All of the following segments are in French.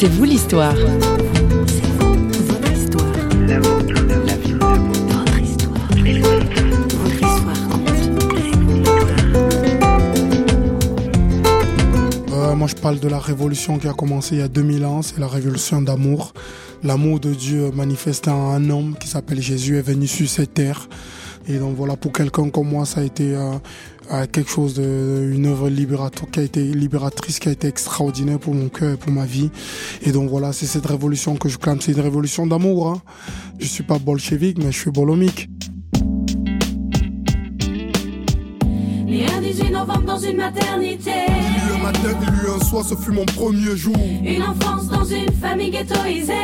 C'est vous l'histoire. Euh, moi, je parle de la révolution qui a commencé il y a 2000 ans. C'est la révolution d'amour. L'amour de Dieu manifesté en un homme qui s'appelle Jésus est venu sur cette terre. Et donc voilà, pour quelqu'un comme moi, ça a été quelque chose de, une œuvre libératoire qui a été libératrice, qui a été extraordinaire pour mon cœur et pour ma vie. Et donc voilà, c'est cette révolution que je clame. C'est une révolution d'amour. Hein. Je suis pas bolchevique, mais je suis bolomique. 18 novembre dans une maternité. Le matin, il eut un soir, ce fut mon premier jour. Une enfance dans une famille ghettoisée.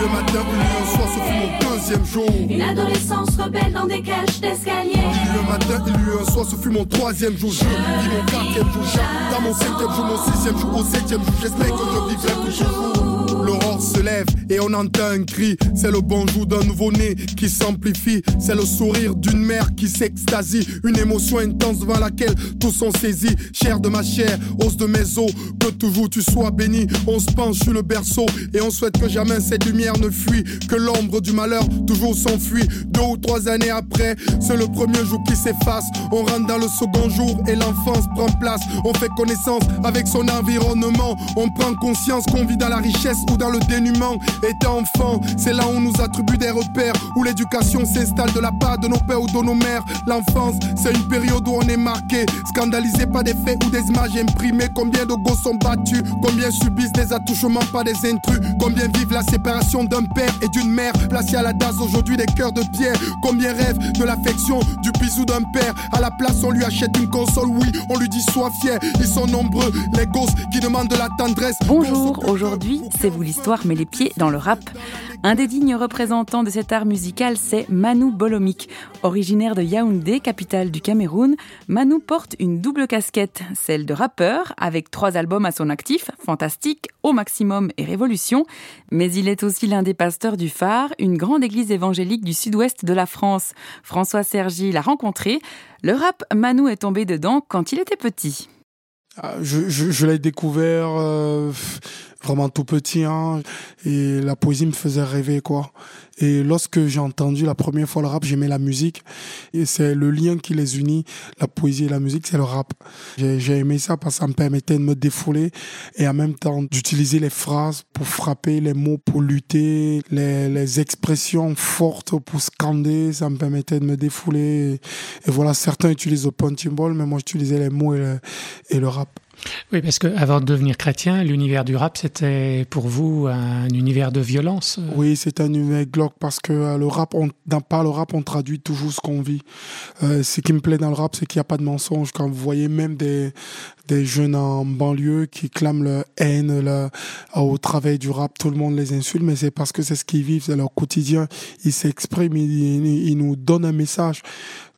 Le matin, il eut un soir, ce fut mon deuxième jour. Une adolescence rebelle dans des cages d'escalier. Le matin, il eut un soir, ce fut mon troisième jour. Je vis mon quatrième jour. Dans mon cinquième jour, mon sixième jour, au septième jour. J'espère que je vivrai toujours. L'aurore se lève et on entend un cri. C'est le bonjour d'un nouveau-né qui s'amplifie. C'est le sourire d'une mère qui s'extasie. Une émotion intense devant laquelle tous sont saisis. Chair de ma chair, os de mes os. Que toujours tu sois béni. On se penche sur le berceau et on souhaite que jamais cette lumière ne fuit. Que l'ombre du malheur toujours s'enfuit. Deux ou trois années après, c'est le premier jour qui s'efface. On rentre dans le second jour et l'enfance prend place. On fait connaissance avec son environnement. On prend conscience qu'on vit dans la richesse ou dans le dénuement. Étant enfant, c'est là où on nous attribue des repères, où l'éducation s'installe de la part de nos pères ou de nos mères. L'enfance, c'est une période où on est marqué, scandalisé par des faits ou des images imprimées. Combien de gosses sont battus, combien subissent des attouchements par des intrus, combien vivent la séparation d'un père et d'une mère, placés à la DAS aujourd'hui des cœurs de pierre. Combien rêvent de l'affection, du bisou d'un père. À la place, on lui achète une console, oui, on lui dit sois fier. Ils sont nombreux, les gosses qui demandent de la tendresse. Bonjour, aujourd'hui, c'est vous l'histoire, mais les pieds dans le rap. Un des dignes représentants de cet art musical, c'est Manu Bolomik. Originaire de Yaoundé, capitale du Cameroun, Manu porte une double casquette, celle de rappeur, avec trois albums à son actif, Fantastique, Au Maximum et Révolution, mais il est aussi l'un des pasteurs du Phare, une grande église évangélique du sud-ouest de la France. François Sergi l'a rencontré. Le rap, Manu est tombé dedans quand il était petit. Ah, je l'ai découvert euh, vraiment tout petit hein, et la poésie me faisait rêver quoi. Et lorsque j'ai entendu la première fois le rap, j'aimais la musique et c'est le lien qui les unit, la poésie et la musique, c'est le rap. J'ai aimé ça parce que ça me permettait de me défouler et en même temps d'utiliser les phrases pour frapper, les mots pour lutter, les, les expressions fortes pour scander, ça me permettait de me défouler. Et, et voilà, certains utilisent le punching ball, mais moi j'utilisais les mots et le, et le rap. Oui, parce que avant de devenir chrétien, l'univers du rap, c'était pour vous un univers de violence. euh, Oui, c'est un univers glauque parce que euh, le rap, on, dans, par le rap, on traduit toujours ce qu'on vit. Euh, ce qui me plaît dans le rap, c'est qu'il n'y a pas de mensonge. Quand vous voyez même des, des jeunes en banlieue qui clament leur haine leur- au travail du rap, tout le monde les insulte, mais c'est parce que c'est ce qu'ils vivent, c'est leur quotidien. Ils s'expriment, ils, ils- nous donnent un message.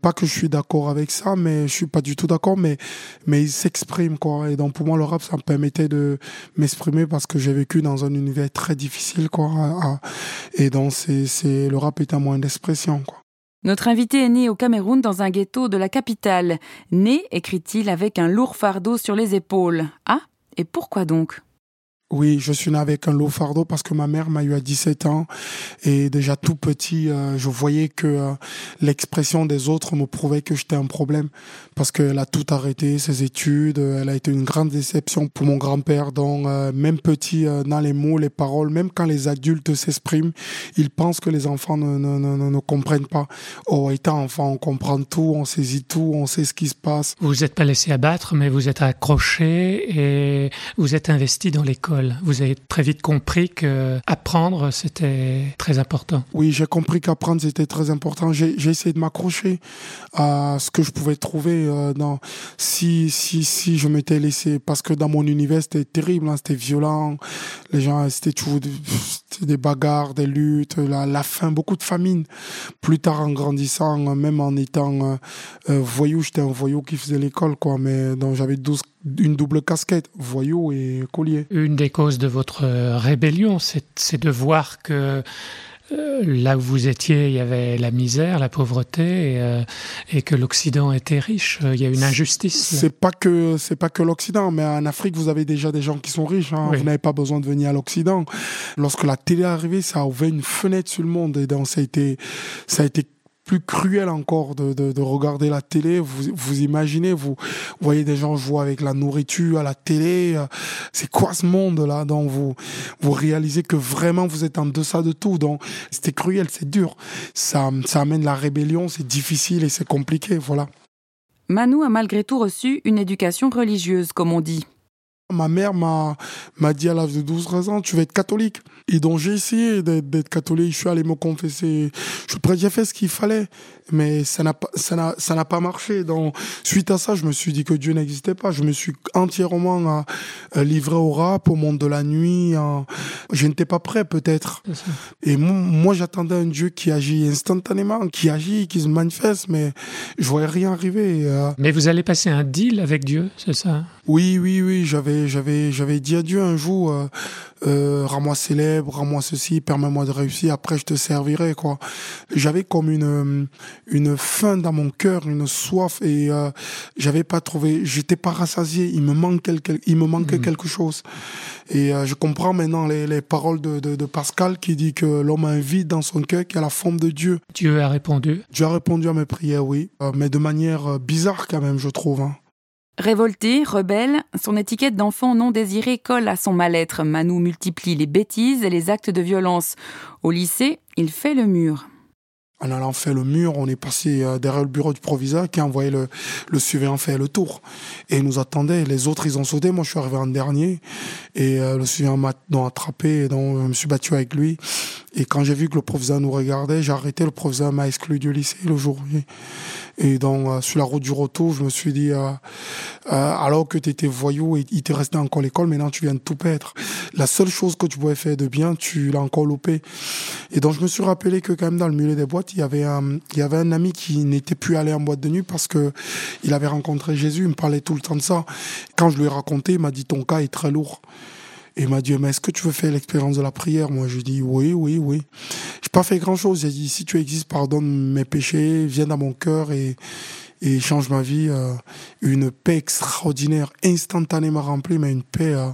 Pas que je suis d'accord avec ça, mais je suis pas du tout d'accord, mais, mais ils s'expriment, quoi. Et donc, pour moi, le rap, ça me permettait de m'exprimer parce que j'ai vécu dans un univers très difficile, quoi. Et donc, c'est, c'est, le rap est un moyen d'expression, quoi. Notre invité est né au Cameroun dans un ghetto de la capitale. Né, écrit-il, avec un lourd fardeau sur les épaules. Ah, et pourquoi donc? Oui, je suis né avec un lourd fardeau parce que ma mère m'a eu à 17 ans et déjà tout petit, euh, je voyais que euh, l'expression des autres me prouvait que j'étais un problème parce qu'elle a tout arrêté, ses études, euh, elle a été une grande déception pour mon grand-père. Donc même petit, dans les mots, les paroles, même quand les adultes s'expriment, ils pensent que les enfants ne, ne, ne, ne- ne comprennent pas. Oh, étant enfant, on comprend tout, on saisit tout, on sait ce qui se passe. Vous vous êtes pas laissé abattre, mais vous êtes accroché et vous êtes investi dans l'école. Vous avez très vite compris que apprendre, c'était très important. Oui, j'ai compris qu'apprendre c'était très important. J'ai essayé de m'accrocher à ce que je pouvais trouver euh, dans si si si je m'étais laissé parce que dans mon univers c'était terrible, hein, c'était violent. Les gens c'était toujours des, bagarres, des luttes, la, faim, beaucoup de famine. Plus tard en grandissant, même en étant euh, euh, voyou, j'étais un voyou qui faisait l'école quoi, mais donc j'avais 12 une double casquette, voyou et collier. Une des causes de votre euh, rébellion, c'est de voir que euh, là où vous étiez, il y avait la misère, la pauvreté, et, euh, et que l'Occident était riche. Il y a une injustice. C'est pas que c'est pas que l'Occident, mais en Afrique, vous avez déjà des gens qui sont riches. Hein. Vous n'avez pas besoin de venir à l'Occident. Lorsque la télé est arrivée, ça a ouvert une fenêtre sur le monde, et donc ça a été ça a été plus cruel encore de, de, de, regarder la télé. Vous, vous imaginez, vous, voyez des gens jouer avec la nourriture à la télé. C'est quoi ce monde-là? Donc vous, vous réalisez que vraiment vous êtes en deçà de tout. Donc c'était cruel, c'est dur. Ça, ça amène la rébellion, c'est difficile et c'est compliqué. Voilà. Manu a malgré tout reçu une éducation religieuse, comme on dit. Ma mère m'a, m'a dit à l'âge de 12-13 ans, tu vas être catholique. Et donc j'ai essayé d'être catholique, je suis allé me confesser, je, j'ai fait ce qu'il fallait, mais ça n'a pas, ça n'a, ça n'a pas marché. Donc suite à ça, je me suis dit que Dieu n'existait pas. Je me suis entièrement euh, livré au rap, au monde de la nuit. Je n'étais pas prêt peut-être. Et moi, j'attendais un Dieu qui agit instantanément, qui agit, qui se manifeste, mais je voyais rien arriver. Euh. Mais vous allez passer un deal avec Dieu, c'est ça? Oui, oui, oui. J'avais, j'avais, j'avais dit à Dieu un jour. Euh, euh, rends-moi célèbre, rends-moi ceci, permets-moi de réussir, après je te servirai, quoi. J'avais comme une, euh, une faim dans mon cœur, une soif, et euh, j'avais pas trouvé, j'étais pas rassasié, il me manquait, il me manquait mhm. quelque chose. Et euh, je comprends maintenant les, les paroles de, de, de, Pascal qui dit que l'homme a un vide dans son cœur qui a la forme de Dieu. Dieu a répondu Dieu a répondu à mes prières, oui, mais de manière bizarre quand même, je trouve. Hein. Révolté, rebelle, son étiquette d'enfant non désiré colle à son mal-être. Manu multiplie les bêtises et les actes de violence. Au lycée, il fait le mur. En allant faire le mur, on est passé euh, derrière le bureau du proviseur qui a envoyé le, le surveillant faire le tour. Et il nous attendait. Les autres, ils ont sauté. Moi, je suis arrivé en dernier. Et euh, le surveillant m'a attrapé. Et donc, je me suis battu avec lui. Et quand j'ai vu que le professeur nous regardait, j'ai arrêté. Le professeur m'a exclu du lycée le jour. Et donc, euh, sur la route du retour, je me suis dit, euh, euh, alors que tu étais voyou et il t'est resté encore l'école, maintenant tu viens de tout perdre. La seule chose que tu pouvais faire de bien, tu l'as encore loupé. Et donc, je me suis rappelé que quand même dans le milieu des boîtes, il y avait un, il y avait un ami qui n'était plus allé en boîte de nuit parce que il avait rencontré Jésus. Il me parlait tout le temps de ça. Quand je lui ai raconté, il m'a dit, ton cas est très lourd. Il m'a dit, mais est-ce que tu veux faire l'expérience de la prière? Moi, je dis, oui, oui, oui. J'ai pas fait grand-chose. J'ai dit, si tu existes, pardonne mes péchés, viens dans mon cœur et, et change ma vie. Euh, une paix extraordinaire, instantanément remplie, mais une paix... Euh,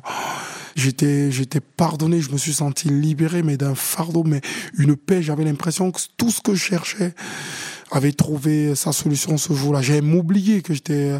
j'étais j'étais pardonné, je me suis senti libéré, mais d'un fardeau, mais une paix. J'avais l'impression que tout ce que je cherchais avait trouvé sa solution ce jour-là. J'ai m'oublié que j'étais,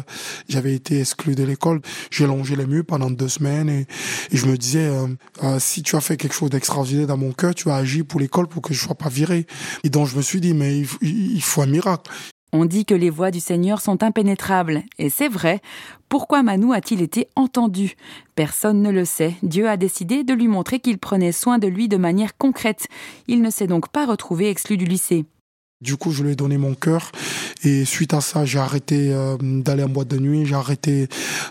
j'avais été exclu de l'école. J'ai longé les murs pendant deux semaines et, je me disais, euh, euh, si tu as fait quelque chose d'extraordinaire dans mon cœur, tu as agi pour l'école pour que je sois pas viré. Et donc je me suis dit, mais il, faut un miracle. On dit que les voies du Seigneur sont impénétrables, et c'est vrai. Pourquoi Manu a-t-il été entendu? Personne ne le sait. Dieu a décidé de lui montrer qu'il prenait soin de lui de manière concrète. Il ne s'est donc pas retrouvé exclu du lycée. Du coup, je lui ai donné mon cœur. Et suite à ça, j'ai arrêté euh, d'aller en boîte de nuit, j'ai arrêté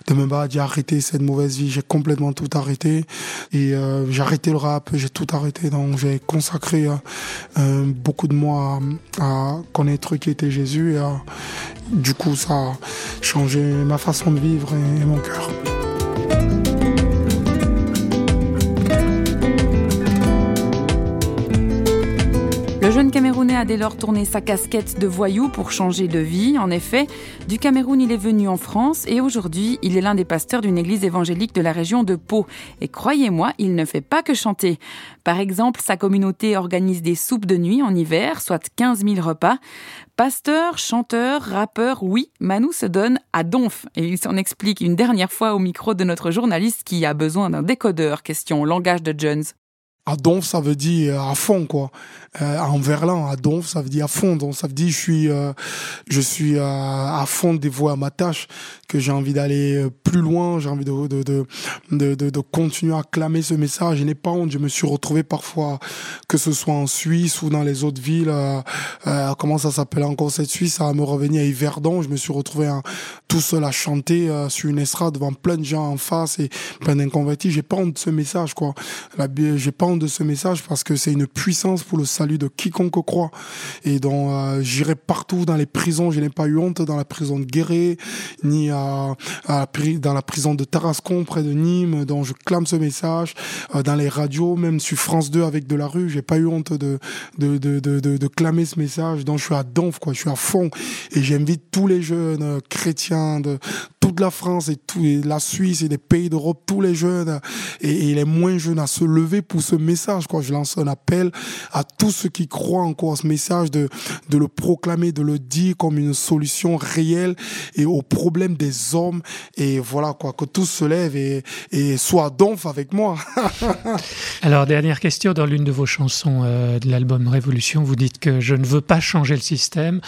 de me battre, j'ai arrêté cette mauvaise vie, j'ai complètement tout arrêté. Et euh, j'ai arrêté le rap, j'ai tout arrêté. Donc j'ai consacré euh, beaucoup de mois à, connaître qui était Jésus. Et du coup, ça a changé ma façon de vivre et mon cœur. A dès lors tourné sa casquette de voyou pour changer de vie. En effet, du Cameroun, il est venu en France et aujourd'hui, il est l'un des pasteurs d'une église évangélique de la région de Pau. Et croyez-moi, il ne fait pas que chanter. Par exemple, sa communauté organise des soupes de nuit en hiver, soit 15 000 repas. Pasteur, chanteur, rappeur, oui, Manu se donne à donf. Et il s'en explique une dernière fois au micro de notre journaliste qui a besoin d'un décodeur, question langage de Jones. À donf, ça veut dire à fond, quoi euh, en verlan, à Donf, ça veut dire à fond. Donc ça veut dire je suis, euh, je suis euh, à fond dévoué à ma tâche, que j'ai envie d'aller euh, plus loin, j'ai envie de de, de, de, de, continuer à clamer ce message. Je n'ai pas honte. Je me suis retrouvé parfois, que ce soit en Suisse ou dans les autres villes. Euh, comment ça s'appelle encore cette Suisse va me revenir à Yverdon. Je me suis retrouvé tout seul à chanter euh, sur une estrade devant plein de gens en face et plein d'inconvertis. J'ai pas honte de ce message, quoi. J'ai pas honte de ce message parce que c'est une puissance pour le salut de quiconque croit. Et donc, euh, j'irai partout dans les prisons. Je n'ai pas eu honte dans la prison de Guéret, ni à, à, dans la prison de Tarascon, près de Nîmes, dont je clame ce message. Euh, dans les radios, même sur France 2 avec de la rue, j'ai pas eu honte de de, de, de, de, clamer ce message. Donc, je suis à donf, quoi. Je suis à fond. Et j'invite tous les jeunes euh, de toute la France et, tout, la Suisse et des pays d'Europe, tous les jeunes et, les moins jeunes à se lever pour ce message. Je lance un appel à tous ceux qui croient encore à ce message de, le proclamer, de le dire comme une solution réelle et au problème des hommes. Et voilà, quoi, que tous se lèvent et, et soient donf avec moi. Alors, dernière question, dans l'une de vos chansons euh, de l'album Révolution, vous dites que je ne veux pas changer le système,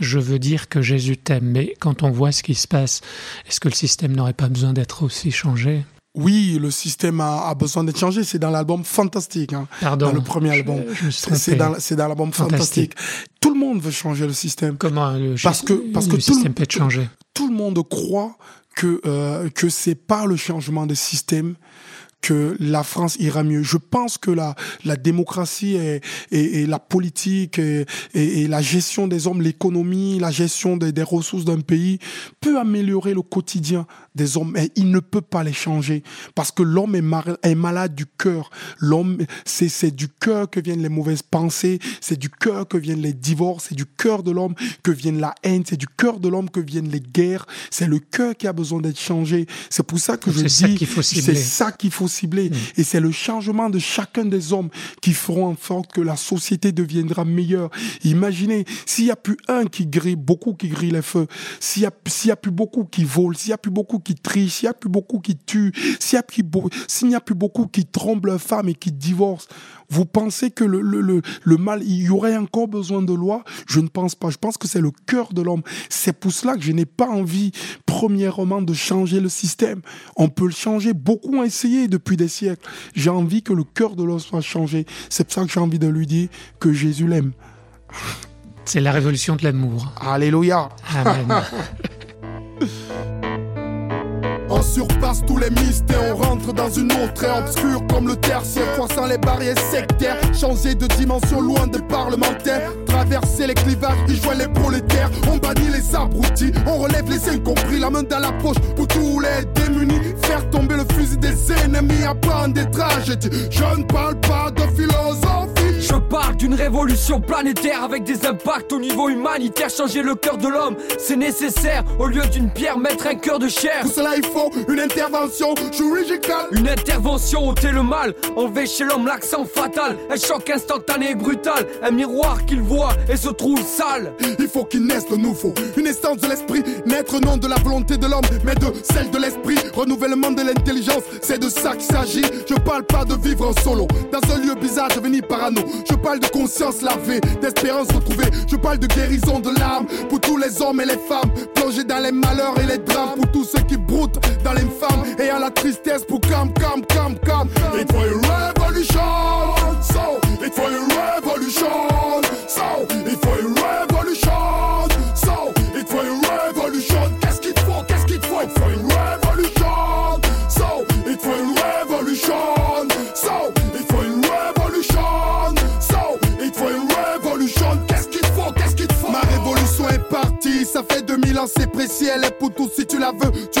je veux dire que Jésus t'aime. Mais quand on voit ce qui se passe, est-ce que le système n'aurait pas besoin d'être aussi changé? Oui, le système a, besoin d'être changé. C'est dans l'album Fantastique. Hein, Pardon. Dans le premier album. C'est dans, dans l'album Fantastique. Tout le monde veut changer le système. Comment le, parce que, parce que système peut être changé? Tout le monde croit que, euh, que c'est par le changement de système que la France ira mieux. Je pense que la, la démocratie et, et, la politique et, et, la gestion des hommes, l'économie, la gestion des, des ressources d'un pays peut améliorer le quotidien des hommes, mais il ne peut pas les changer parce que l'homme est, est, malade du cœur. L'homme, c'est, c'est du cœur que viennent les mauvaises pensées, c'est du cœur que viennent les divorces, c'est du cœur de l'homme que viennent la haine, c'est du cœur de l'homme que viennent les guerres. C'est le cœur qui a besoin d'être changé. C'est pour ça que je dis, c'est ça qu'il faut cibler. Mm. Et c'est le changement de chacun des hommes qui feront en sorte que la société deviendra meilleure. Imaginez, s'il y a plus un qui grille, beaucoup qui grille les feux, s'il y a, s'il y a plus beaucoup qui volent, s'il y a plus beaucoup qui trichent, s'il y a plus beaucoup qui tuent, s'il y a plus, s'il n'y a plus beaucoup qui trompent leurs femmes et qui divorcent, vous pensez que le, le, le, mal, il y aurait encore besoin de loi? Je ne pense pas. Je pense que c'est le cœur de l'homme. C'est pour cela que je n'ai pas envie, premièrement, de changer le système. On peut le changer. Beaucoup ont essayé depuis des siècles. J'ai envie que le cœur de l'homme soit changé. C'est pour ça que j'ai envie de lui dire que Jésus l'aime. C'est la révolution de l'amour. Alléluia. Amen. On surpasse tous les mystères, on rentre dans une autre ère obscure comme le tertiaire, croissant les barrières sectaires, changer de dimension loin des parlementaires, traverser les clivages, y joignent les prolétaires, on bannit les abrutis, on relève les incompris, la main dans la poche pour tous les démunis, faire tomber le fusil des ennemis, apprendre des tragédies. Je ne parle pas de philosophie. Je parle d'une révolution planétaire avec des impacts au niveau humanitaire. Changer le cœur de l'homme, c'est nécessaire. Au lieu d'une pierre, mettre un cœur de chair. Pour cela, il faut une intervention chirurgicale. Une intervention ôter le mal. Enlever chez l'homme l'accent fatal. Un choc instantané et brutal. Un miroir qu'il voit et se trouve sale. Il faut qu'il naisse de nouveau. Une essence de l'esprit. Naître non de la volonté de l'homme, mais de celle de l'esprit. Renouvellement de l'intelligence, c'est de ça qu'il s'agit. Je parle pas de vivre en solo. Dans un lieu bizarre, devenir parano. Je parle de conscience lavée, d'espérance retrouvée. Je parle de guérison de l'âme pour tous les hommes et les femmes plongés dans les malheurs et les drames. Pour tous ceux qui broutent dans l'infâme et à la tristesse pour calme, calme, calme, calme. It for a revolution, so it for a revolution, so it for a revolution,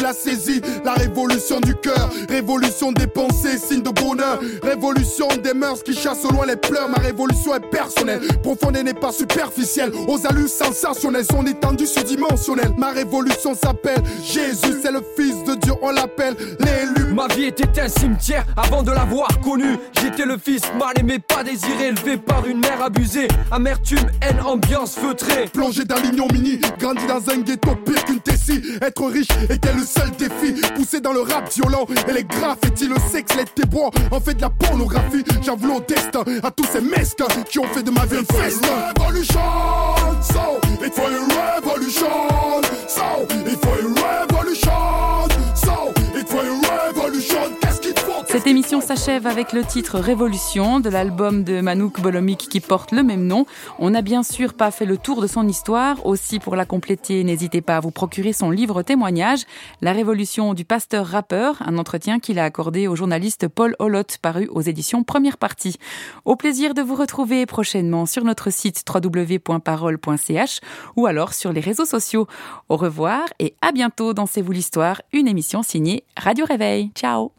la saisis. La révolution du cœur, révolution des pensées, signe de bonheur. Révolution mœurs qui chassent au loin les pleurs. Ma révolution est personnelle, profonde et n'est pas superficielle. Aux allures sensationnelles, son étendue surdimensionnelle. Ma révolution s'appelle Jésus, c'est le Fils de Dieu, on l'appelle l'élu. Ma vie était un cimetière avant de l'avoir connu. J'étais le fils mal aimé, pas désiré, élevé par une mère abusée. Amertume, haine, ambiance feutrée. Plongé dans mini grandi dans un ghetto pire qu'une tessie. Être riche était le seul défi. Poussé dans le rap violent et les graffitis, le sexe, les tébois, en fait de la pornographie. J'en destin à tous ces mesques qui ont fait de ma vie un festin. Revolution, so it for a revolution, so it for a revolution, Cette émission s'achève avec le titre Révolution de l'album de Manouk Bolomik qui porte le même nom. On n'a bien sûr pas fait le tour de son histoire. Aussi, pour la compléter, n'hésitez pas à vous procurer son livre témoignage, La Révolution du pasteur rappeur, un entretien qu'il a accordé au journaliste Paul Holot, paru aux éditions Première Partie. Au plaisir de vous retrouver prochainement sur notre site www.parole.ch ou alors sur les réseaux sociaux. Au revoir et à bientôt dans C'est vous l'histoire, une émission signée Radio Réveil. Ciao